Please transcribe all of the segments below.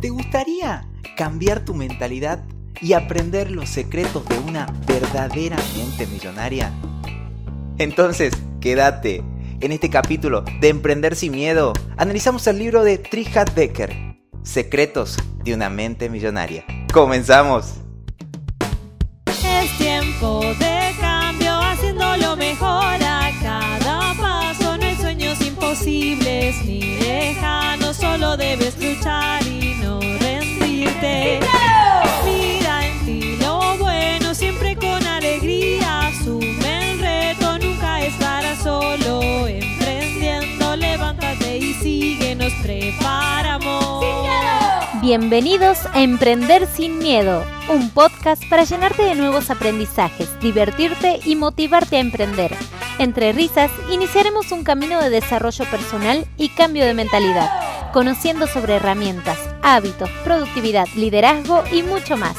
¿Te gustaría cambiar tu mentalidad y aprender los secretos de una verdadera mente millonaria? Entonces, quédate. En este capítulo de Emprender sin Miedo, analizamos el libro de Trihat Becker, Secretos de una mente millonaria. ¡Comenzamos! Es tiempo de cambio, haciéndolo mejor a cada paso. No hay sueños imposibles ni lejanos, solo debes luchar Bienvenidos a Emprender sin Miedo, un podcast para llenarte de nuevos aprendizajes, divertirte y motivarte a emprender. Entre risas, iniciaremos un camino de desarrollo personal y cambio de mentalidad, conociendo sobre herramientas, hábitos, productividad, liderazgo y mucho más.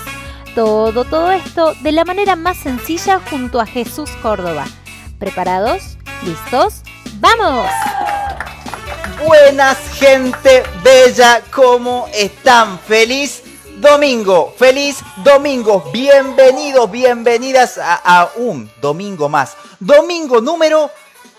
Todo, todo esto de la manera más sencilla junto a Jesús Córdoba. ¿Preparados? ¿Listos? ¡Vamos! Buenas gente bella, ¿cómo están? Feliz domingo, feliz domingo. Bienvenidos, bienvenidas a, un domingo más. Domingo número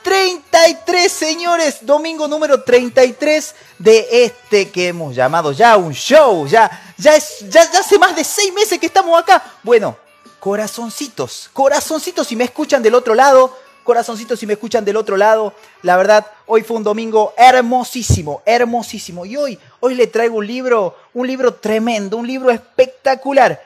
33, señores. Domingo número 33 de este que hemos llamado ya un show. Ya, ya, es, ya hace más de seis meses que estamos acá. Bueno, corazoncitos, corazoncitos, si me escuchan del otro lado corazoncitos si me escuchan del otro lado. La verdad, hoy fue un domingo hermosísimo, hermosísimo. Y hoy, hoy le traigo un libro, un libro tremendo, un libro espectacular.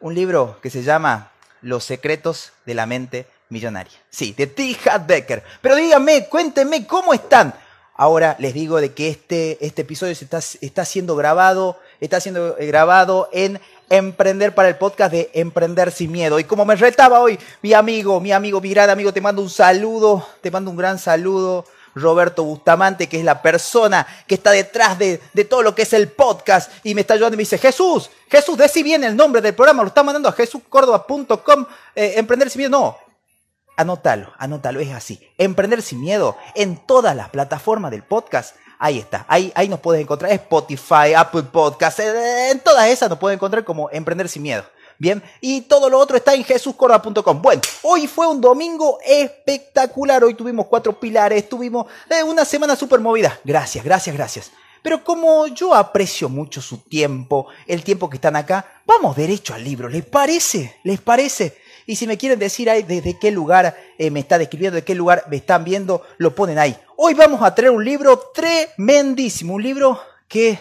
Un libro que se llama Los secretos de la mente millonaria. Sí, de T. Hat Becker. Pero díganme, cuéntenme cómo están. Ahora les digo de que este, este episodio se está, está siendo grabado, está siendo grabado en emprender para el podcast de Emprender sin Miedo. Y como me retaba hoy mi amigo, mi amigo, mi gran amigo, te mando un saludo, te mando un gran saludo. Roberto Bustamante, que es la persona que está detrás de, de, todo lo que es el podcast y me está ayudando y me dice, Jesús, Jesús, decí bien el nombre del programa, lo está mandando a jesuscordoba.com, eh, emprender sin miedo. No, anótalo, anótalo, es así. Emprender sin miedo en todas las plataformas del podcast. Ahí está, ahí, ahí nos puedes encontrar, Spotify, Apple Podcasts, en todas esas nos puedes encontrar como Emprender sin Miedo. Bien, y todo lo otro está en jesuscorda.com. Bueno, hoy fue un domingo espectacular, hoy tuvimos cuatro pilares, tuvimos eh, una semana súper movida. Gracias, gracias, gracias. Pero como yo aprecio mucho su tiempo, el tiempo que están acá, vamos derecho al libro. ¿Les parece? ¿Les parece? Y si me quieren decir ahí desde qué lugar eh, me está describiendo, de qué lugar me están viendo, lo ponen ahí. Hoy vamos a traer un libro tremendísimo, un libro que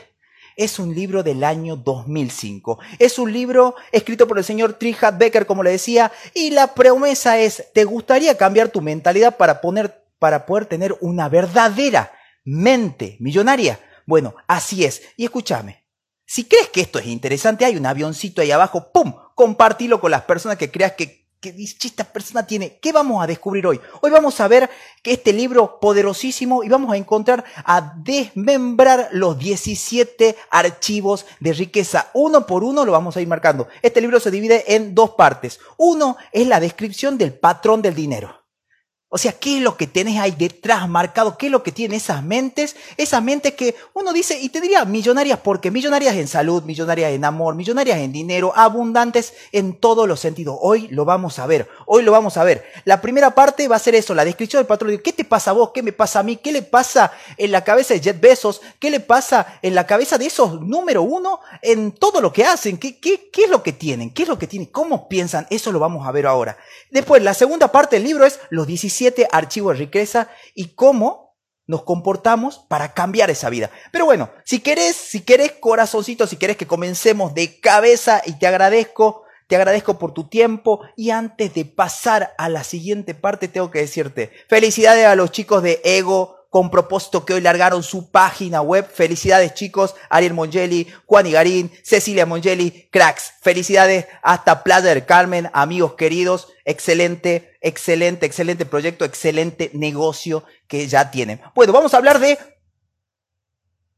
es un libro del año 2005. Es un libro escrito por el señor Trihat Becker, como le decía, y la promesa es, ¿te gustaría cambiar tu mentalidad para, poner, para poder tener una verdadera mente millonaria? Bueno, así es. Y escúchame, si crees que esto es interesante, hay un avioncito ahí abajo, ¡pum! Compartilo con las personas que creas que, que esta persona tiene. ¿Qué vamos a descubrir hoy? Hoy vamos a ver que este libro poderosísimo y vamos a encontrar a desmembrar los 17 archivos de riqueza. Uno por uno lo vamos a ir marcando. Este libro se divide en dos partes. Uno es la descripción del patrón del dinero. O sea, ¿qué es lo que tenés ahí detrás marcado? ¿Qué es lo que tienen esas mentes? Esas mentes que uno dice, y te diría millonarias, porque millonarias en salud, millonarias en amor, millonarias en dinero, abundantes en todos los sentidos. Hoy lo vamos a ver, hoy lo vamos a ver. La primera parte va a ser eso, la descripción del patrón. ¿Qué te pasa a vos? ¿Qué me pasa a mí? ¿Qué le pasa en la cabeza de Jet Bezos? ¿Qué le pasa en la cabeza de esos número uno en todo lo que hacen? ¿Qué, qué, qué es lo que tienen? ¿Qué es lo que tienen? ¿Cómo piensan? Eso lo vamos a ver ahora. Después, la segunda parte del libro es los 17 archivos de riqueza y cómo nos comportamos para cambiar esa vida. Pero bueno, si querés, si querés corazoncito, si querés que comencemos de cabeza y te agradezco, te agradezco por tu tiempo y antes de pasar a la siguiente parte tengo que decirte felicidades a los chicos de Ego con propósito que hoy largaron su página web. Felicidades chicos, Ariel Mongeli, Juan Igarín, Cecilia Mongeli, cracks. Felicidades hasta Playa del Carmen, amigos queridos. Excelente, excelente, excelente proyecto, excelente negocio que ya tienen. Bueno, vamos a hablar de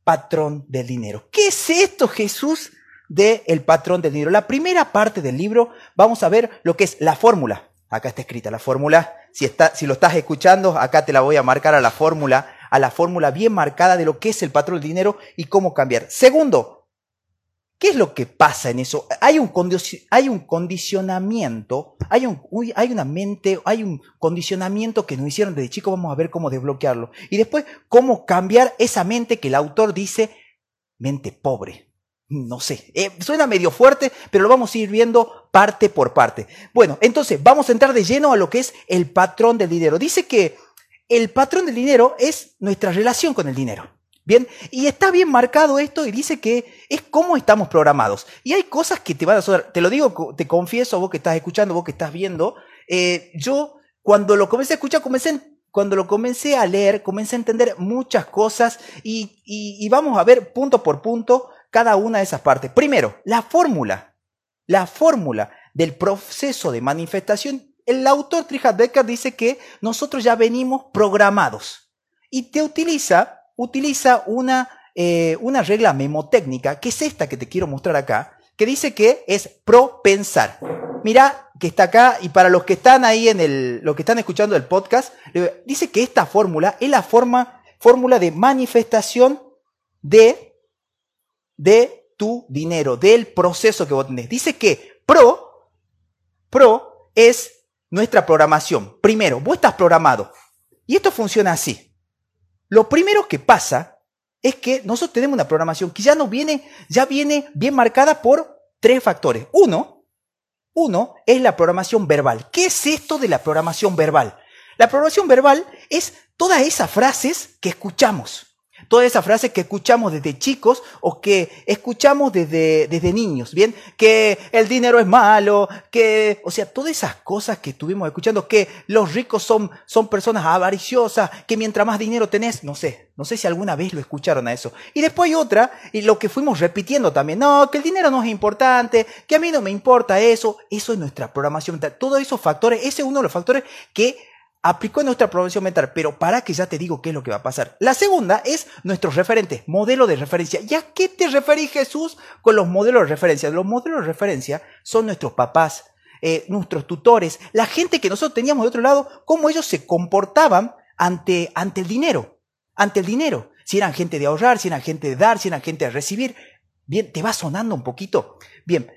patrón del dinero. ¿Qué es esto, Jesús? De el patrón del dinero. La primera parte del libro vamos a ver lo que es la fórmula. Acá está escrita la fórmula. Si, está, si lo estás escuchando, acá te la voy a marcar a la fórmula, a la fórmula bien marcada de lo que es el patrón del dinero y cómo cambiar. Segundo, ¿Qué es lo que pasa en eso? Hay un, hay un condicionamiento, hay, un, hay una mente, hay un condicionamiento que nos hicieron desde chico, vamos a ver cómo desbloquearlo. Y después, cómo cambiar esa mente que el autor dice, mente pobre. No sé, eh, suena medio fuerte, pero lo vamos a ir viendo parte por parte. Bueno, entonces vamos a entrar de lleno a lo que es el patrón del dinero. Dice que el patrón del dinero es nuestra relación con el dinero. Bien, y está bien marcado esto y dice que es cómo estamos programados. Y hay cosas que te van a sonar, te lo digo, te confieso, vos que estás escuchando, vos que estás viendo, eh, yo cuando lo comencé a escuchar, comencé, cuando lo comencé a leer, comencé a entender muchas cosas y, y vamos a ver punto por punto cada una de esas partes. Primero, la fórmula, la fórmula del proceso de manifestación. El autor Trihard Becker dice que nosotros ya venimos programados y te utiliza utiliza una, eh, una regla memotécnica, que es esta que te quiero mostrar acá, que dice que es propensar. Mira que está acá y para los que están ahí en el, los que están escuchando el podcast, dice que esta fórmula es la forma, fórmula de manifestación de, de tu dinero, del proceso que vos tenés. Dice que pro, pro es nuestra programación. Primero, vos estás programado. Y esto funciona así. Lo primero que pasa es que nosotros tenemos una programación que ya no viene, ya viene bien marcada por tres factores. Uno, uno es la programación verbal. ¿Qué es esto de la programación verbal? La programación verbal es todas esas frases que escuchamos todas esas frases que escuchamos desde chicos o que escuchamos desde, desde niños, ¿bien? Que el dinero es malo, que, o sea, todas esas cosas que estuvimos escuchando, que los ricos son, son personas avariciosas, que mientras más dinero tenés, no sé, no sé si alguna vez lo escucharon a eso. Y después hay otra, y lo que fuimos repitiendo también, no, que el dinero no es importante, que a mí no me importa eso, eso es nuestra programación. Todos esos factores, ese es uno de los factores que aplicó en nuestra programación mental, pero para que ya te digo qué es lo que va a pasar. La segunda es nuestros referentes, modelo de referencia. ¿Y a qué te referís Jesús con los modelos de referencia? Los modelos de referencia son nuestros papás, eh, nuestros tutores, la gente que nosotros teníamos de otro lado, cómo ellos se comportaban ante, ante el dinero, ante el dinero. Si eran gente de ahorrar, si eran gente de dar, si eran gente de recibir. Bien, te va sonando un poquito. Bien,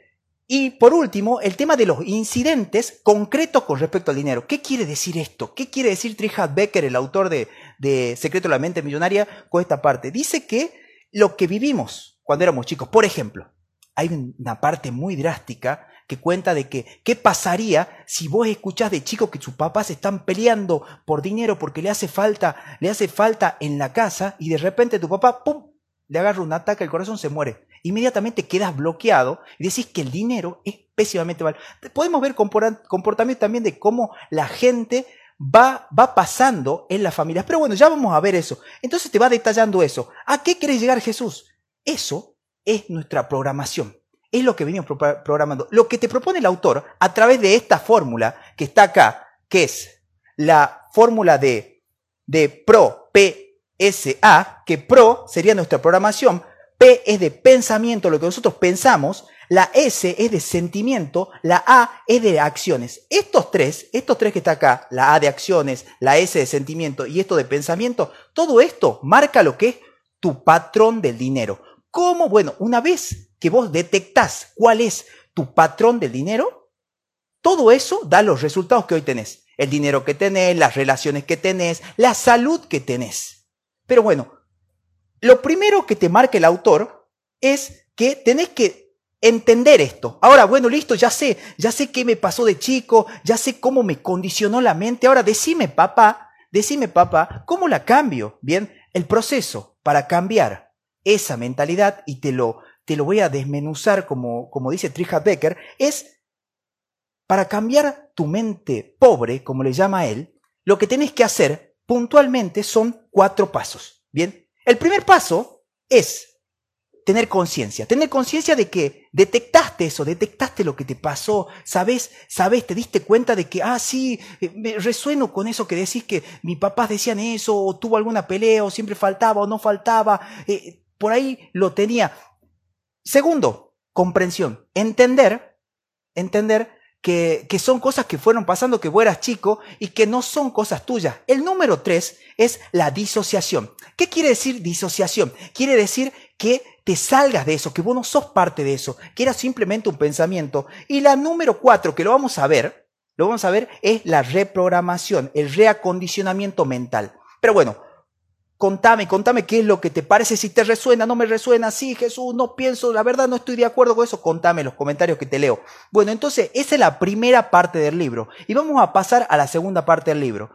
y por último, el tema de los incidentes concretos con respecto al dinero. ¿Qué quiere decir esto? ¿Qué quiere decir Trihard Becker, el autor de, de Secreto de la Mente Millonaria, con esta parte? Dice que lo que vivimos cuando éramos chicos, por ejemplo, hay una parte muy drástica que cuenta de que qué pasaría si vos escuchás de chicos que sus papás están peleando por dinero porque le hace falta, le hace falta en la casa y de repente tu papá, ¡pum!, le agarra un ataque al corazón, se muere inmediatamente quedas bloqueado y decís que el dinero es pésimamente mal. Podemos ver comportamiento también de cómo la gente va, va pasando en las familias. Pero bueno, ya vamos a ver eso. Entonces te va detallando eso. ¿A qué quiere llegar Jesús? Eso es nuestra programación. Es lo que venimos programando. Lo que te propone el autor a través de esta fórmula que está acá, que es la fórmula de, de PRO, PSA, que PRO sería nuestra programación, P es de pensamiento, lo que nosotros pensamos, la S es de sentimiento, la A es de acciones. Estos tres, estos tres que está acá, la A de acciones, la S de sentimiento y esto de pensamiento, todo esto marca lo que es tu patrón del dinero. ¿Cómo? Bueno, una vez que vos detectás cuál es tu patrón del dinero, todo eso da los resultados que hoy tenés. El dinero que tenés, las relaciones que tenés, la salud que tenés. Pero bueno, lo primero que te marca el autor es que tenés que entender esto. Ahora, bueno, listo, ya sé, ya sé qué me pasó de chico, ya sé cómo me condicionó la mente. Ahora, decime, papá, decime, papá, ¿cómo la cambio? Bien, el proceso para cambiar esa mentalidad, y te lo, te lo voy a desmenuzar como, como dice Trija Becker, es para cambiar tu mente pobre, como le llama él, lo que tenés que hacer puntualmente son cuatro pasos. Bien, el primer paso es tener conciencia, tener conciencia de que detectaste eso, detectaste lo que te pasó, sabes, sabes, te diste cuenta de que, ah, sí, eh, me resueno con eso que decís que mis papás decían eso, o tuvo alguna pelea, o siempre faltaba, o no faltaba, eh, por ahí lo tenía. Segundo, comprensión, entender, entender que, que, son cosas que fueron pasando que vos eras chico y que no son cosas tuyas. El número tres es la disociación. ¿Qué quiere decir disociación? Quiere decir que te salgas de eso, que vos no sos parte de eso, que era simplemente un pensamiento. Y la número cuatro, que lo vamos a ver, lo vamos a ver, es la reprogramación, el reacondicionamiento mental. Pero bueno, contame, contame qué es lo que te parece, si te resuena, no me resuena, sí, Jesús, no pienso, la verdad no estoy de acuerdo con eso, contame los comentarios que te leo. Bueno, entonces esa es la primera parte del libro y vamos a pasar a la segunda parte del libro.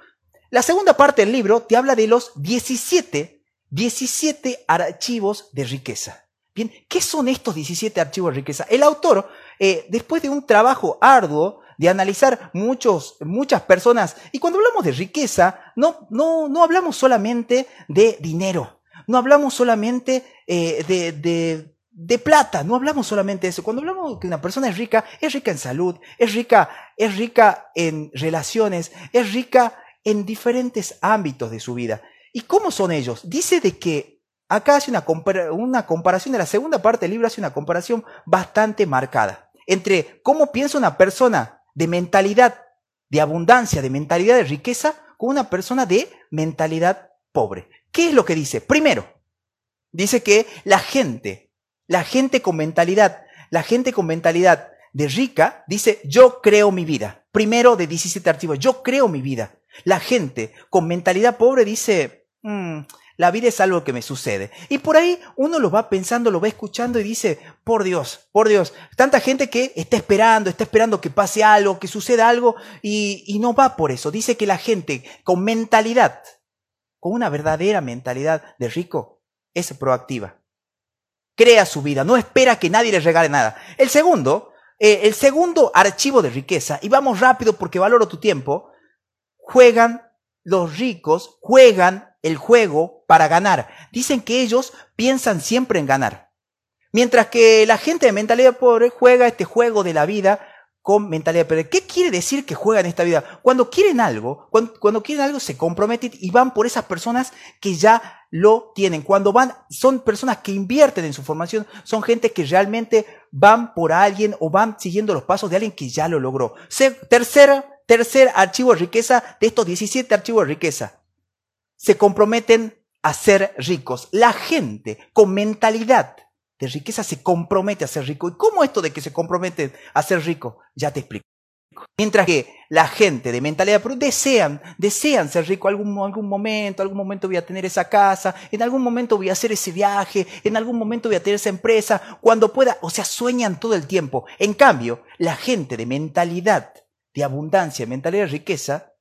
La segunda parte del libro te habla de los 17, 17 archivos de riqueza. Bien, ¿qué son estos 17 archivos de riqueza? El autor, eh, después de un trabajo arduo, de analizar muchos, muchas personas, y cuando hablamos de riqueza, no, no, no hablamos solamente de dinero, no hablamos solamente eh, de, de, de plata, no hablamos solamente de eso. Cuando hablamos que una persona es rica, es rica en salud, es rica, es rica en relaciones, es rica en diferentes ámbitos de su vida. ¿Y cómo son ellos? Dice de que acá hace una, una comparación, de la segunda parte del libro hace una comparación bastante marcada entre cómo piensa una persona de mentalidad de abundancia, de mentalidad de riqueza, con una persona de mentalidad pobre. ¿Qué es lo que dice? Primero, dice que la gente, la gente con mentalidad, la gente con mentalidad de rica, dice, yo creo mi vida. Primero de 17 archivos, yo creo mi vida. La gente con mentalidad pobre dice, mm, la vida es algo que me sucede. Y por ahí uno lo va pensando, lo va escuchando y dice, por Dios, por Dios, tanta gente que está esperando, está esperando que pase algo, que suceda algo y, no va por eso. Dice que la gente con mentalidad, con una verdadera mentalidad de rico, es proactiva. Crea su vida, no espera que nadie le regale nada. El segundo, eh, el segundo archivo de riqueza, y vamos rápido porque valoro tu tiempo, juegan, los ricos juegan el juego para ganar. Dicen que ellos piensan siempre en ganar. Mientras que la gente de mentalidad pobre juega este juego de la vida con mentalidad pobre. ¿Qué quiere decir que juegan esta vida? Cuando quieren algo, cuando, quieren algo se comprometen y van por esas personas que ya lo tienen. Cuando van, son personas que invierten en su formación, son gente que realmente van por alguien o van siguiendo los pasos de alguien que ya lo logró. Tercera Tercer archivo de riqueza de estos 17 archivos de riqueza. Se comprometen a ser ricos. La gente con mentalidad de riqueza se compromete a ser rico. ¿Y cómo esto de que se comprometen a ser rico? Ya te explico. Mientras que la gente de mentalidad pero desean, desean ser rico algún, algún momento, algún momento voy a tener esa casa, en algún momento voy a hacer ese viaje, en algún momento voy a tener esa empresa, cuando pueda, o sea, sueñan todo el tiempo. En cambio, la gente de mentalidad de abundancia, mentalidad de riqueza,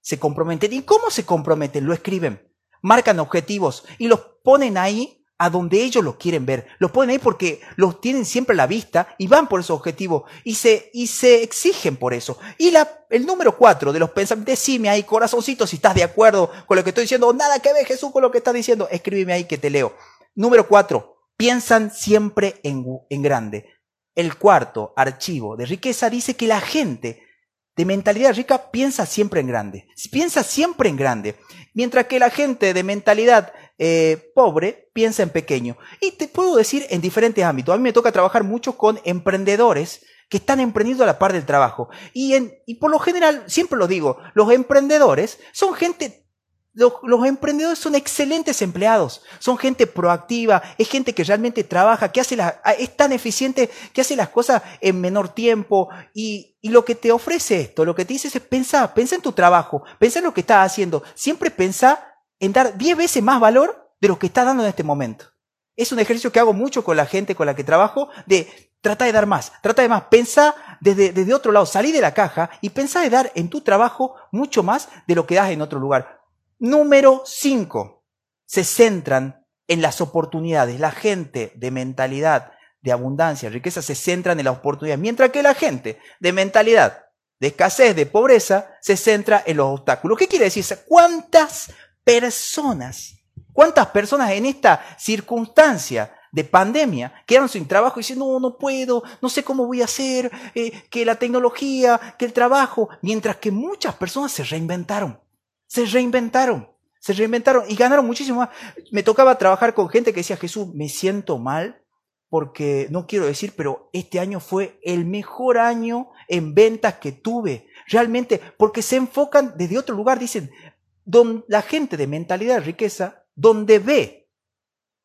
se comprometen. ¿Y cómo se comprometen? Lo escriben, marcan objetivos y los ponen ahí a donde ellos los quieren ver. Los ponen ahí porque los tienen siempre a la vista y van por esos objetivos y se, y se exigen por eso. Y la, el número cuatro de los pensamientos, decime ahí, corazoncito, si estás de acuerdo con lo que estoy diciendo, nada que ve Jesús con lo que estás diciendo, escríbeme ahí que te leo. Número cuatro, piensan siempre en, en grande. El cuarto archivo de riqueza dice que la gente de mentalidad rica piensa siempre en grande, piensa siempre en grande, mientras que la gente de mentalidad eh, pobre piensa en pequeño. Y te puedo decir en diferentes ámbitos. A mí me toca trabajar mucho con emprendedores que están emprendiendo a la par del trabajo. Y, en, y por lo general, siempre lo digo, los emprendedores son gente los, emprendedores son excelentes empleados, son gente proactiva, es gente que realmente trabaja, que hace la, es tan eficiente que hace las cosas en menor tiempo y, y lo que te ofrece esto, lo que te dice es pensar, pensá en tu trabajo, pensá en lo que estás haciendo, siempre pensá en dar 10 veces más valor de lo que estás dando en este momento. Es un ejercicio que hago mucho con la gente con la que trabajo de trata de dar más, trata de más, pensá desde, desde otro lado, salí de la caja y pensá de dar en tu trabajo mucho más de lo que das en otro lugar. Número 5. Se centran en las oportunidades. La gente de mentalidad de abundancia, riqueza, se centran en las oportunidades, mientras que la gente de mentalidad de escasez, de pobreza, se centra en los obstáculos. ¿Qué quiere decir? ¿Cuántas personas, cuántas personas en esta circunstancia de pandemia quedaron sin trabajo y dicen, no, no puedo, no sé cómo voy a hacer, eh, que la tecnología, que el trabajo, mientras que muchas personas se reinventaron. Se reinventaron, se reinventaron y ganaron muchísimo más. Me tocaba trabajar con gente que decía, Jesús, me siento mal porque no quiero decir, pero este año fue el mejor año en ventas que tuve. Realmente, porque se enfocan desde otro lugar, dicen, la gente de mentalidad de riqueza, donde ve,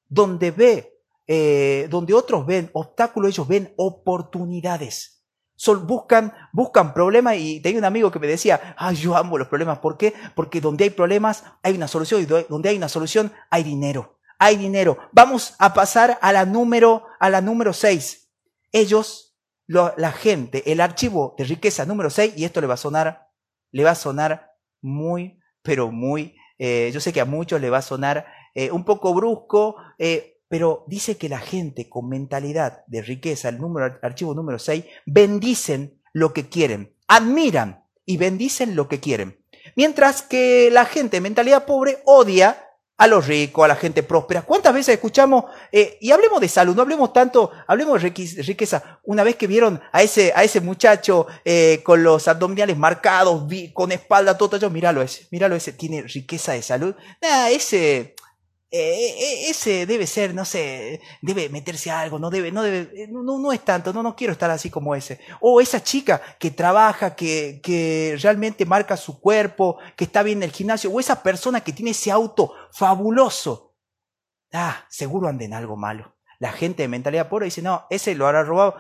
donde ve eh, donde otros ven obstáculos, ellos ven oportunidades. Sol, buscan, buscan problemas y tenía un amigo que me decía, ay, yo amo los problemas. ¿Por qué? Porque donde hay problemas hay una solución y donde hay una solución hay dinero. Hay dinero. Vamos a pasar a la número, a la número 6. Ellos, la gente, el archivo de riqueza número 6, y esto le va a sonar, le va a sonar muy, pero muy, eh, yo sé que a muchos le va a sonar eh, un poco brusco, eh, pero dice que la gente con mentalidad de riqueza, el número, archivo número 6, bendicen lo que quieren, admiran y bendicen lo que quieren. Mientras que la gente mentalidad pobre odia a los ricos, a la gente próspera. ¿Cuántas veces escuchamos, eh, y hablemos de salud, no hablemos tanto, hablemos de riqueza, una vez que vieron a ese, a ese muchacho eh, con los abdominales marcados, con espalda todo, míralo ese, míralo ese, tiene riqueza de salud. Nah, ese, eh, eh, ese debe ser, no sé, debe meterse a algo, no debe, no debe, eh, no, no es tanto, no, no quiero estar así como ese. O esa chica que trabaja, que, que realmente marca su cuerpo, que está bien en el gimnasio, o esa persona que tiene ese auto fabuloso. Ah, seguro anda en algo malo. La gente de mentalidad pobre dice, no, ese lo habrá robado,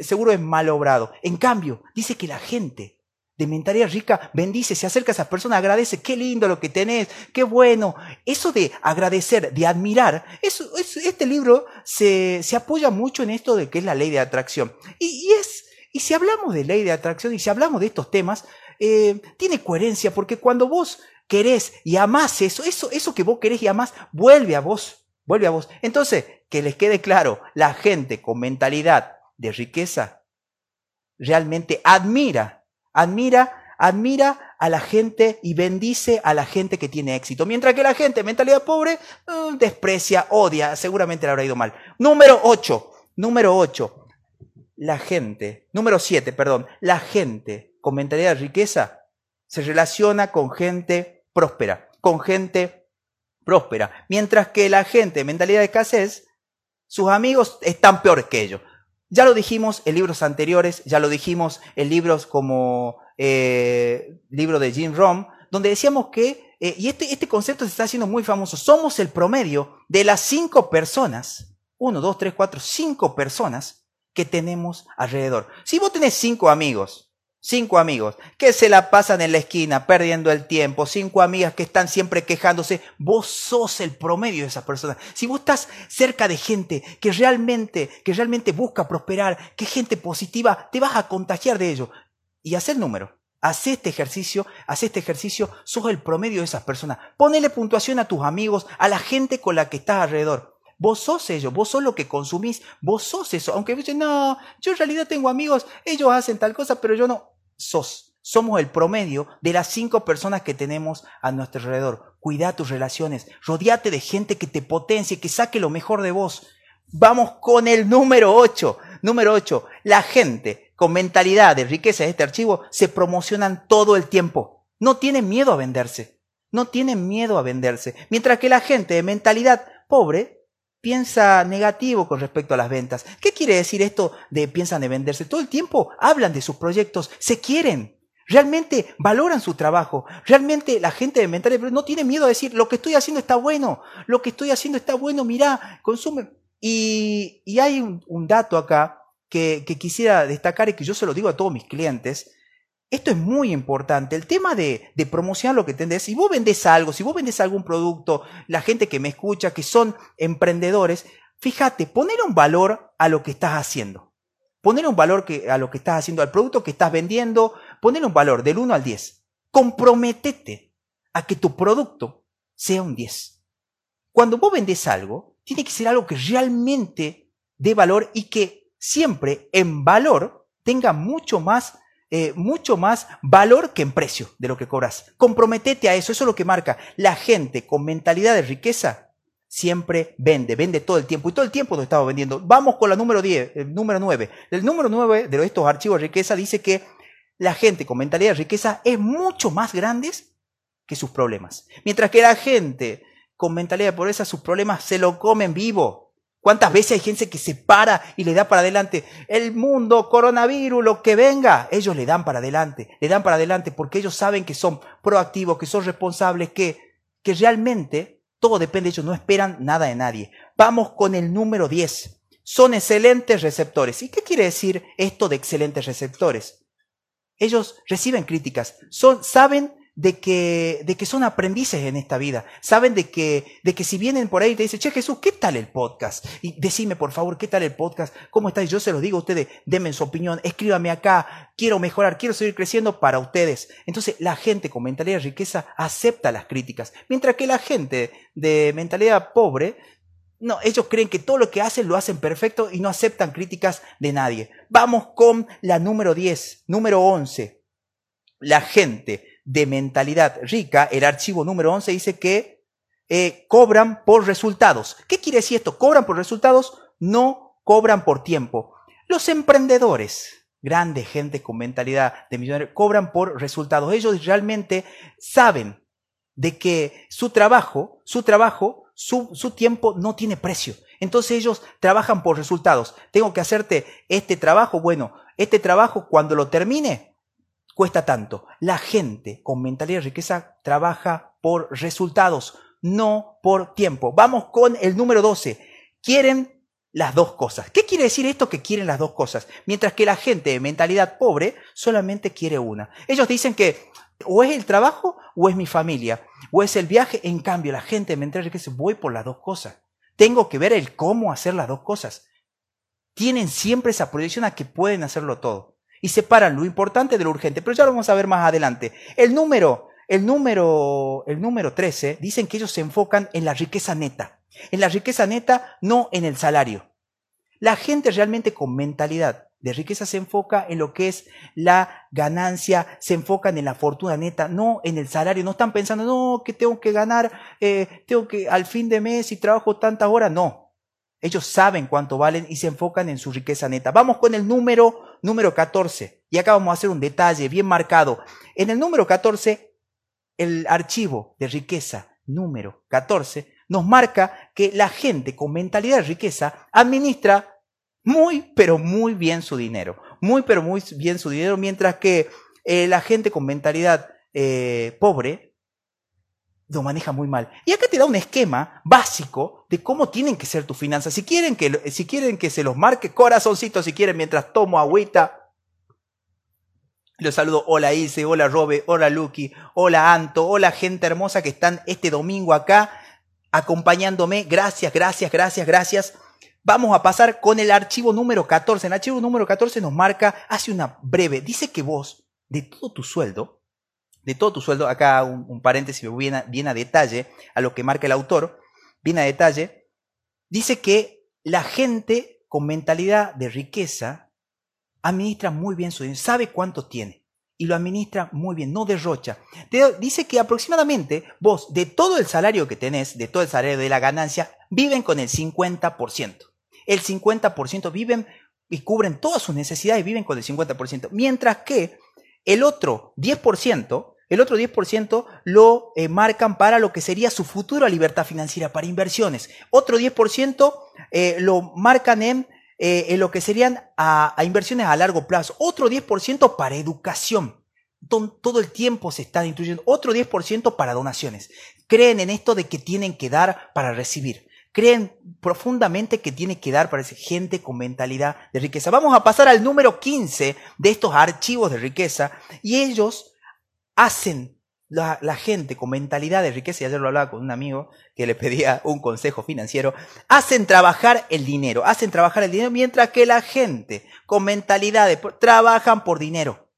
seguro es mal obrado. En cambio, dice que la gente de mentalidad rica, bendice, se acerca a esa persona, agradece, qué lindo lo que tenés, qué bueno. Eso de agradecer, de admirar, eso, este libro se, se, apoya mucho en esto de que es la ley de atracción. Y, es, y si hablamos de ley de atracción y si hablamos de estos temas, eh, tiene coherencia, porque cuando vos querés y amás eso, eso, eso que vos querés y amás, vuelve a vos, vuelve a vos. Entonces, que les quede claro, la gente con mentalidad de riqueza realmente admira Admira, admira a la gente y bendice a la gente que tiene éxito. Mientras que la gente, mentalidad pobre, mm, desprecia, odia, seguramente le habrá ido mal. Número 8, número 8. La gente, número 7, perdón, la gente con mentalidad de riqueza se relaciona con gente próspera, con gente próspera. Mientras que la gente mentalidad de escasez, sus amigos están peores que ellos. Ya lo dijimos en libros anteriores, ya lo dijimos en libros como eh, libro de Jim Rom, donde decíamos que, eh, y este, este concepto se está haciendo muy famoso, somos el promedio de las cinco personas, uno, dos, tres, cuatro, cinco personas que tenemos alrededor. Si vos tenés cinco amigos, cinco amigos que se la pasan en la esquina perdiendo el tiempo, cinco amigas que están siempre quejándose, vos sos el promedio de esas personas. Si vos estás cerca de gente que realmente, que realmente busca prosperar, que gente positiva, te vas a contagiar de ello y hacer número. Haz este ejercicio, haz este ejercicio, sos el promedio de esas personas. Ponele puntuación a tus amigos, a la gente con la que estás alrededor. Vos sos ellos, vos sos lo que consumís, vos sos eso. Aunque dicen, no, yo en realidad tengo amigos, ellos hacen tal cosa, pero yo no. Sos. Somos el promedio de las cinco personas que tenemos a nuestro alrededor. Cuida tus relaciones, rodeate de gente que te potencie, que saque lo mejor de vos. Vamos con el número 8. Número 8. La gente con mentalidad de riqueza de este archivo se promocionan todo el tiempo. No tienen miedo a venderse. No tienen miedo a venderse. Mientras que la gente de mentalidad pobre piensa negativo con respecto a las ventas. ¿Qué quiere decir esto de piensan de venderse? Todo el tiempo hablan de sus proyectos, se quieren. Realmente valoran su trabajo. Realmente la gente de mentalidad no tiene miedo a decir, lo que estoy haciendo está bueno, lo que estoy haciendo está bueno, mira, consume. Y, y hay un, un dato acá que, quisiera destacar y que yo se lo digo a todos mis clientes. Esto es muy importante. El tema de, de promocionar lo que tenés. Si vos vendés algo, si vos vendés algún producto, la gente que me escucha, que son emprendedores, fíjate, poner un valor a lo que estás haciendo. Poner un valor que, a lo que estás haciendo, al producto que estás vendiendo, poner un valor del 1 al 10. Comprometete a que tu producto sea un 10. Cuando vos vendés algo, tiene que ser algo que realmente dé valor y que siempre en valor tenga mucho más, eh, mucho más valor que en precio de lo que cobras. Comprometete a eso, eso es lo que marca. La gente con mentalidad de riqueza siempre vende, vende todo el tiempo y todo el tiempo nos estamos vendiendo. Vamos con la número 10, el número 9. El número 9 de estos archivos de riqueza dice que la gente con mentalidad de riqueza es mucho más grande que sus problemas. Mientras que la gente con mentalidad de pobreza, sus problemas se lo comen vivo. ¿Cuántas veces hay gente que se para y le da para adelante? El mundo, coronavirus, lo que venga, ellos le dan para adelante, le dan para adelante porque ellos saben que son proactivos, que son responsables, que, que realmente todo depende de ellos, no esperan nada de nadie. vamos con el número 10. Son excelentes receptores. ¿Y qué quiere decir esto de excelentes receptores? Ellos reciben críticas, son, saben de que, de que son aprendices en esta vida. Saben de que, de que si vienen por ahí y te dicen, che Jesús, ¿qué tal el podcast? Y decime por favor, ¿qué tal el podcast? ¿Cómo estáis? Yo se los digo a ustedes, denme su opinión, escríbame acá, quiero mejorar, quiero seguir creciendo para ustedes. Entonces la gente con mentalidad de riqueza acepta las críticas, mientras que la gente de mentalidad pobre no, ellos creen que todo lo que hacen lo hacen perfecto y no aceptan críticas de nadie. Vamos con la número 10, número 11. La gente de mentalidad rica, el archivo número 11 dice que eh, cobran por resultados. ¿Qué quiere decir esto? Cobran por resultados, no cobran por tiempo. Los emprendedores, grande gente con mentalidad de millonario, cobran por resultados. Ellos realmente saben de que su trabajo, su trabajo, su, su tiempo no tiene precio. Entonces ellos trabajan por resultados. Tengo que hacerte este trabajo. Bueno, este trabajo cuando lo termine, cuesta tanto. La gente con mentalidad de riqueza trabaja por resultados, no por tiempo. Vamos con el número 12. Quieren las dos cosas. ¿Qué quiere decir esto que quieren las dos cosas? Mientras que la gente de mentalidad pobre solamente quiere una. Ellos dicen que o es el trabajo o es mi familia, o es el viaje. En cambio, la gente de mentalidad riqueza, voy por las dos cosas. Tengo que ver el cómo hacer las dos cosas. Tienen siempre esa proyección a que pueden hacerlo todo y separan lo importante de lo urgente. Pero ya lo vamos a ver más adelante. El número, el número, el número 13, dicen que ellos se enfocan en la riqueza neta. En la riqueza neta, no en el salario. La gente realmente con mentalidad de riqueza se enfoca en lo que es la ganancia, se enfocan en la fortuna neta, no en el salario. No están pensando, no, que tengo que ganar, eh, tengo que al fin de mes y trabajo tantas horas. No, ellos saben cuánto valen y se enfocan en su riqueza neta. Vamos con el número, número 14. Y acá vamos a hacer un detalle bien marcado. En el número 14, el archivo de riqueza número 14 nos marca que la gente con mentalidad de riqueza administra muy, pero muy bien su dinero. Muy, pero muy bien su dinero, mientras que eh, la gente con mentalidad eh, pobre lo maneja muy mal. Y acá te da un esquema básico de cómo tienen que ser tus finanzas. Si quieren que, si quieren que se los marque, corazoncito, si quieren, mientras tomo agüita. Los saludo, hola Ilse, hola Robe, hola Lucky, hola Anto, hola gente hermosa que están este domingo acá acompañándome. Gracias, gracias, gracias, gracias. Vamos a pasar con el archivo número 14. El archivo número 14 nos marca, hace una breve, dice que vos, de todo tu sueldo, de todo tu sueldo, acá un, paréntesis bien a, bien a detalle a lo que marca el autor, bien a detalle, dice que la gente con mentalidad de riqueza administra muy bien su dinero, sabe cuánto tiene y lo administra muy bien, no derrocha. dice que aproximadamente vos, de todo el salario que tenés, de todo el salario de la ganancia, viven con el 50%. El 50% viven y cubren todas sus necesidades viven con el 50%. Mientras que el otro 10% el otro 10% lo eh, marcan para lo que sería su futura libertad financiera, para inversiones. Otro 10% eh, lo marcan en, eh, lo que serían a, inversiones a largo plazo. Otro 10% para educación. Todo el tiempo se están instruyendo. Otro 10% para donaciones. Creen en esto de que tienen que dar para recibir creen profundamente que tiene que dar para gente con mentalidad de riqueza. Vamos a pasar al número 15 de estos archivos de riqueza y ellos hacen la, gente con mentalidad de riqueza, y ayer lo hablaba con un amigo que le pedía un consejo financiero, hacen trabajar el dinero, hacen trabajar el dinero, mientras que la gente con mentalidad de, trabajan por dinero.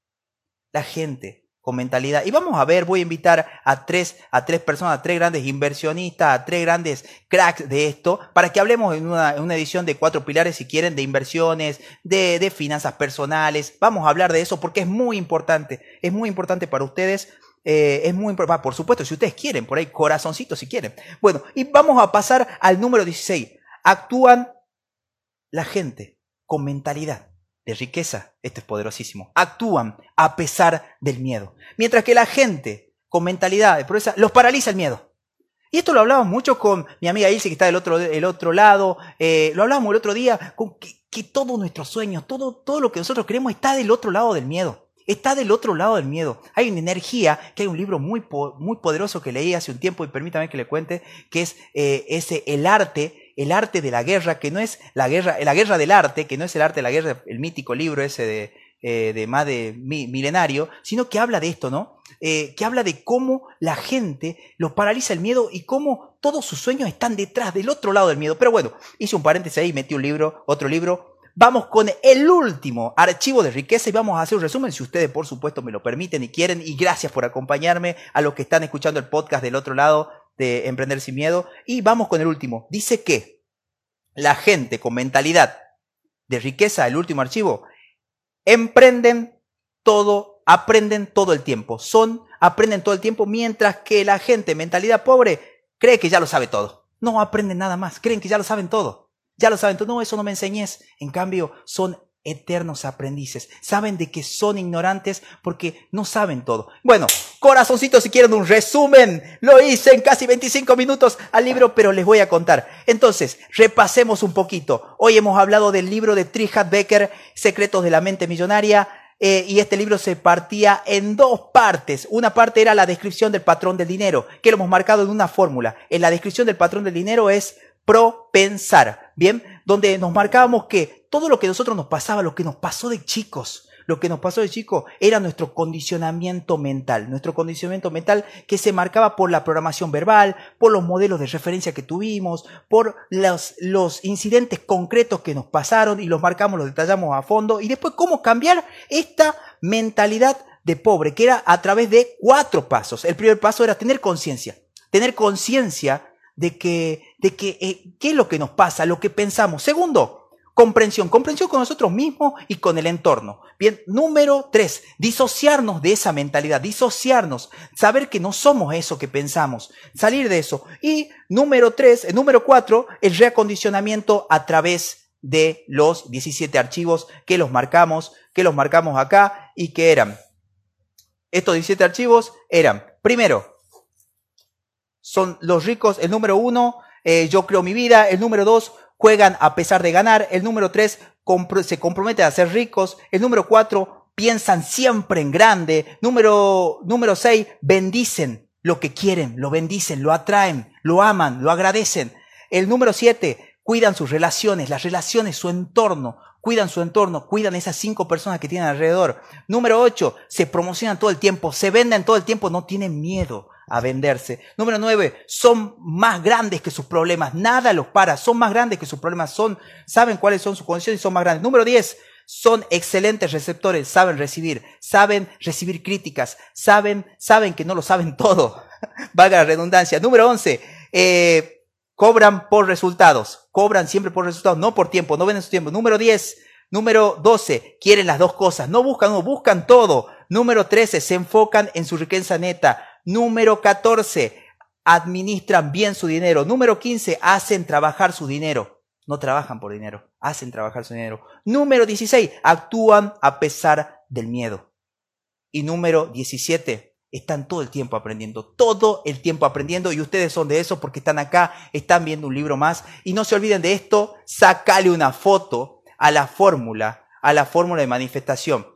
La gente con mentalidad. Y vamos a ver, voy a invitar a tres, a tres personas, a tres grandes inversionistas, a tres grandes cracks de esto, para que hablemos en una, edición de cuatro pilares, si quieren, de inversiones, de, de finanzas personales. Vamos a hablar de eso porque es muy importante, es muy importante para ustedes. Eh, es muy importante, por supuesto, si ustedes quieren, por ahí corazoncito si quieren. Bueno, y vamos a pasar al número 16. Actúan la gente con mentalidad de riqueza, esto es poderosísimo, actúan a pesar del miedo. Mientras que la gente con mentalidad de pobreza los paraliza el miedo. Y esto lo hablábamos mucho con mi amiga Ilse, que está del otro, del otro lado, eh, lo hablábamos el otro día, con que, todos nuestros sueños, todo, todo lo que nosotros queremos está del otro lado del miedo. Está del otro lado del miedo. Hay una energía, que hay un libro muy, muy poderoso que leí hace un tiempo, y permítame que le cuente, que es eh, ese El arte El arte de la guerra, que no es la guerra, la guerra del arte, que no es el arte de la guerra, el mítico libro ese de, eh, de más de milenario, sino que habla de esto, ¿no? Eh, que habla de cómo la gente lo paraliza el miedo y cómo todos sus sueños están detrás del otro lado del miedo. Pero bueno, hice un paréntesis ahí, metí un libro, otro libro, Vamos con el último archivo de riqueza y vamos a hacer un resumen si ustedes por supuesto me lo permiten y quieren. Y gracias por acompañarme a los que están escuchando el podcast del otro lado de Emprender sin Miedo. Y vamos con el último. Dice que la gente con mentalidad de riqueza, el último archivo, emprenden todo, aprenden todo el tiempo. Son, aprenden todo el tiempo, mientras que la gente, mentalidad pobre, cree que ya lo sabe todo. No aprenden nada más, creen que ya lo saben todo. Ya lo saben, no, eso no me enseñes. En cambio, son eternos aprendices. Saben de que son ignorantes porque no saben todo. Bueno, corazoncito, si quieren un resumen, lo hice en casi 25 minutos al libro, pero les voy a contar. Entonces, repasemos un poquito. Hoy hemos hablado del libro de Trihat Becker, Secretos de la Mente Millonaria. Eh, y este libro se partía en dos partes. Una parte era la descripción del patrón del dinero, que lo hemos marcado en una fórmula. En la descripción del patrón del dinero es propensar, ¿bien? Donde nos marcábamos que todo lo que nosotros nos pasaba, lo que nos pasó de chicos, lo que nos pasó de chicos era nuestro condicionamiento mental, nuestro condicionamiento mental que se marcaba por la programación verbal, por los modelos de referencia que tuvimos, por los, los incidentes concretos que nos pasaron y los marcamos, los detallamos a fondo y después cómo cambiar esta mentalidad de pobre, que era a través de cuatro pasos. El primer paso era tener conciencia, tener conciencia de que, de que eh, qué es lo que nos pasa, lo que pensamos. Segundo, comprensión, comprensión con nosotros mismos y con el entorno. Bien, número tres, disociarnos de esa mentalidad, disociarnos, saber que no somos eso que pensamos, salir de eso. Y número tres, eh, número cuatro, el reacondicionamiento a través de los 17 archivos que los marcamos, que los marcamos acá y que eran. Estos 17 archivos eran, primero, son los ricos. El número uno, eh, yo creo mi vida. El número dos, juegan a pesar de ganar. El número tres, se comprometen a ser ricos. El número cuatro, piensan siempre en grande. Número, número seis, bendicen lo que quieren, lo bendicen, lo atraen, lo aman, lo agradecen. El número siete, cuidan sus relaciones, las relaciones, su entorno, cuidan su entorno, cuidan esas cinco personas que tienen alrededor. Número ocho, se promocionan todo el tiempo, se venden todo el tiempo, no tienen miedo a venderse. Número nueve, son más grandes que sus problemas, nada los para, son más grandes que sus problemas, son, saben cuáles son sus condiciones y son más grandes. Número diez, son excelentes receptores, saben recibir, saben recibir críticas, saben, saben que no lo saben todo, valga la redundancia. Número once, eh, cobran por resultados, cobran siempre por resultados, no por tiempo, no venden su tiempo. Número diez, número doce, quieren las dos cosas, no buscan uno, buscan todo. Número trece, se enfocan en su riqueza neta. Número 14, administran bien su dinero. Número 15, hacen trabajar su dinero. No trabajan por dinero, hacen trabajar su dinero. Número 16, actúan a pesar del miedo. Y número 17, están todo el tiempo aprendiendo, todo el tiempo aprendiendo y ustedes son de eso porque están acá, están viendo un libro más y no se olviden de esto, sacale una foto a la fórmula, a la fórmula de manifestación.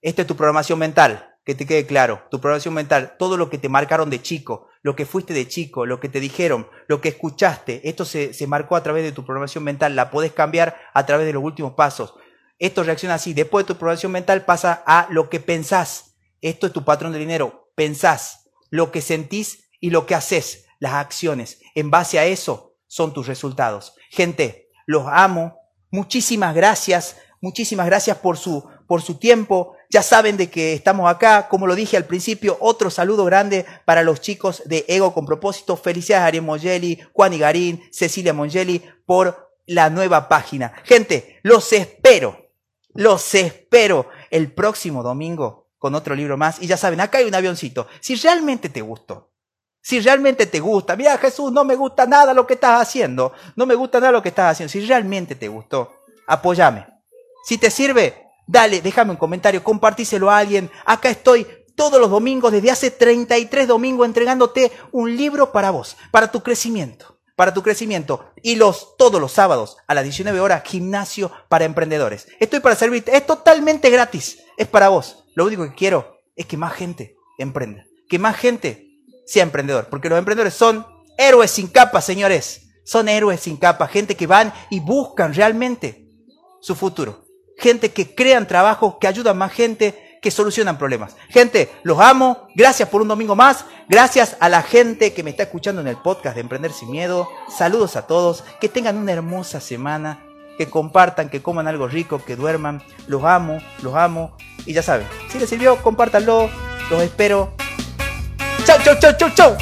Esta es tu programación mental que te quede claro, tu programación mental, todo lo que te marcaron de chico, lo que fuiste de chico, lo que te dijeron, lo que escuchaste, esto se, se marcó a través de tu programación mental, la podés cambiar a través de los últimos pasos. Esto reacciona así, después de tu programación mental pasa a lo que pensás. Esto es tu patrón de dinero, pensás, lo que sentís y lo que haces, las acciones. En base a eso son tus resultados. Gente, los amo. Muchísimas gracias, muchísimas gracias por su, por su tiempo. Ya saben de que estamos acá, como lo dije al principio, otro saludo grande para los chicos de Ego con propósito. Felicidades a Ariel Mongeli, Juan Igarín, Cecilia Mongeli por la nueva página. Gente, los espero, los espero el próximo domingo con otro libro más. Y ya saben, acá hay un avioncito. Si realmente te gustó, si realmente te gusta, mira Jesús, no me gusta nada lo que estás haciendo, no me gusta nada lo que estás haciendo. Si realmente te gustó, apóyame. Si te sirve, Dale, déjame un comentario, compartíselo a alguien. Acá estoy todos los domingos, desde hace 33 domingos, entregándote un libro para vos, para tu crecimiento, para tu crecimiento. Y los, todos los sábados a las 19 horas, gimnasio para emprendedores. Estoy para servirte, es totalmente gratis, es para vos. Lo único que quiero es que más gente emprenda, que más gente sea emprendedor, porque los emprendedores son héroes sin capa, señores. Son héroes sin capa, gente que van y buscan realmente su futuro. Gente que crean trabajo, que ayudan más gente, que solucionan problemas. Gente, los amo. Gracias por un domingo más. Gracias a la gente que me está escuchando en el podcast de Emprender sin Miedo. Saludos a todos. Que tengan una hermosa semana. Que compartan, que coman algo rico, que duerman. Los amo, los amo. Y ya saben, si les sirvió, compártanlo. Los espero. Chau, chau, chau, chau, chau.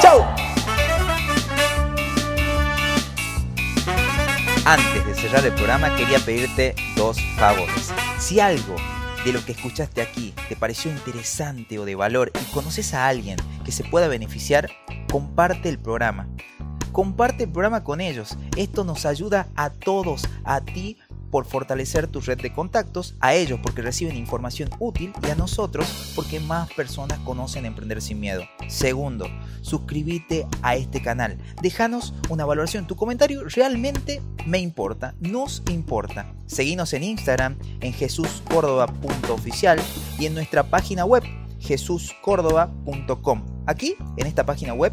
Chau. Antes de cerrar el programa quería pedirte dos favores. Si algo de lo que escuchaste aquí te pareció interesante o de valor y conoces a alguien que se pueda beneficiar, comparte el programa. Comparte el programa con ellos. Esto nos ayuda a todos, a ti por fortalecer tu red de contactos, a ellos porque reciben información útil y a nosotros porque más personas conocen Emprender sin Miedo. Segundo, suscríbete a este canal. Déjanos una valoración. Tu comentario realmente me importa, nos importa. Seguinos en Instagram en jesuscórdoba.oficial y en nuestra página web jesuscórdoba.com. Aquí, en esta página web,